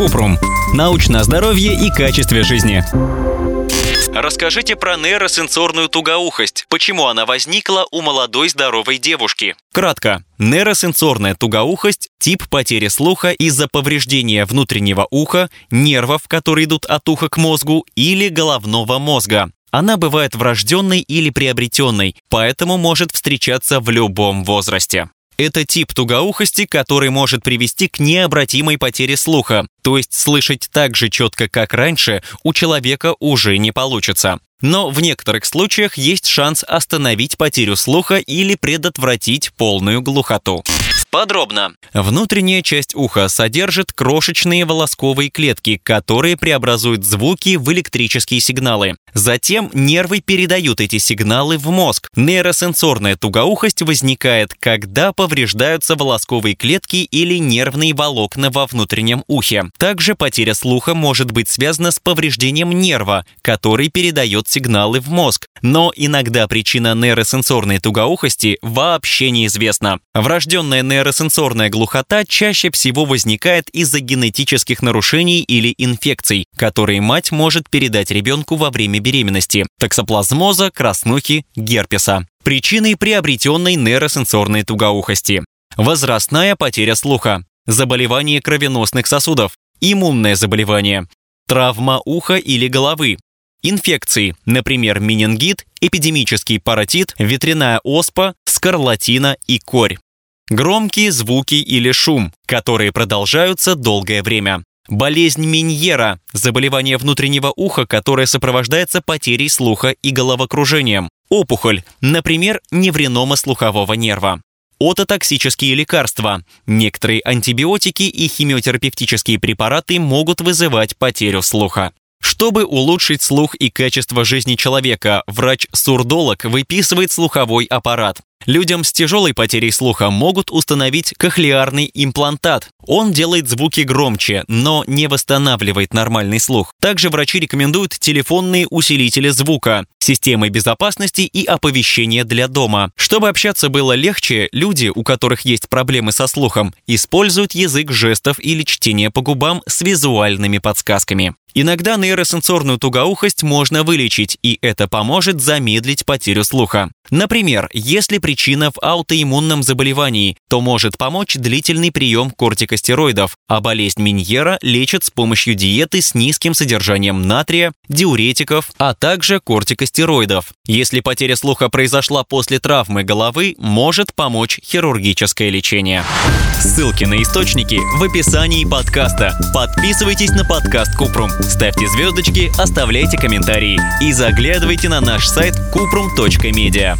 Купрум. Научное здоровье и качестве жизни. Расскажите про нейросенсорную тугоухость. Почему она возникла у молодой здоровой девушки? Кратко. Нейросенсорная тугоухость – тип потери слуха из-за повреждения внутреннего уха, нервов, которые идут от уха к мозгу, или головного мозга. Она бывает врожденной или приобретенной, поэтому может встречаться в любом возрасте. Это тип тугоухости, который может привести к необратимой потере слуха, то есть слышать так же четко, как раньше, у человека уже не получится. Но в некоторых случаях есть шанс остановить потерю слуха или предотвратить полную глухоту. Подробно. Внутренняя часть уха содержит крошечные волосковые клетки, которые преобразуют звуки в электрические сигналы. Затем нервы передают эти сигналы в мозг. Нейросенсорная тугоухость возникает, когда повреждаются волосковые клетки или нервные волокна во внутреннем ухе. Также потеря слуха может быть связана с повреждением нерва, который передает сигналы в мозг. Но иногда причина нейросенсорной тугоухости вообще неизвестна. Врожденная нейросенсорная глухота чаще всего возникает из-за генетических нарушений или инфекций, которые мать может передать ребенку во время беременности, токсоплазмоза, краснухи, герпеса. Причиной приобретенной нейросенсорной тугоухости. Возрастная потеря слуха, заболевание кровеносных сосудов, иммунное заболевание, травма уха или головы, инфекции, например, менингит, эпидемический паротит, ветряная оспа, скарлатина и корь. Громкие звуки или шум, которые продолжаются долгое время. Болезнь Миньера – заболевание внутреннего уха, которое сопровождается потерей слуха и головокружением. Опухоль, например, невренома слухового нерва. Ототоксические лекарства. Некоторые антибиотики и химиотерапевтические препараты могут вызывать потерю слуха. Чтобы улучшить слух и качество жизни человека, врач-сурдолог выписывает слуховой аппарат. Людям с тяжелой потерей слуха могут установить кохлеарный имплантат. Он делает звуки громче, но не восстанавливает нормальный слух. Также врачи рекомендуют телефонные усилители звука, системы безопасности и оповещения для дома. Чтобы общаться было легче, люди, у которых есть проблемы со слухом, используют язык жестов или чтение по губам с визуальными подсказками. Иногда нейросенсорную тугоухость можно вылечить, и это поможет замедлить потерю слуха. Например, если причина в аутоиммунном заболевании, то может помочь длительный прием кортикостероидов, а болезнь Миньера лечат с помощью диеты с низким содержанием натрия, диуретиков, а также кортикостероидов. Если потеря слуха произошла после травмы головы, может помочь хирургическое лечение. Ссылки на источники в описании подкаста. Подписывайтесь на подкаст Купрум, ставьте звездочки, оставляйте комментарии и заглядывайте на наш сайт kuprum.media.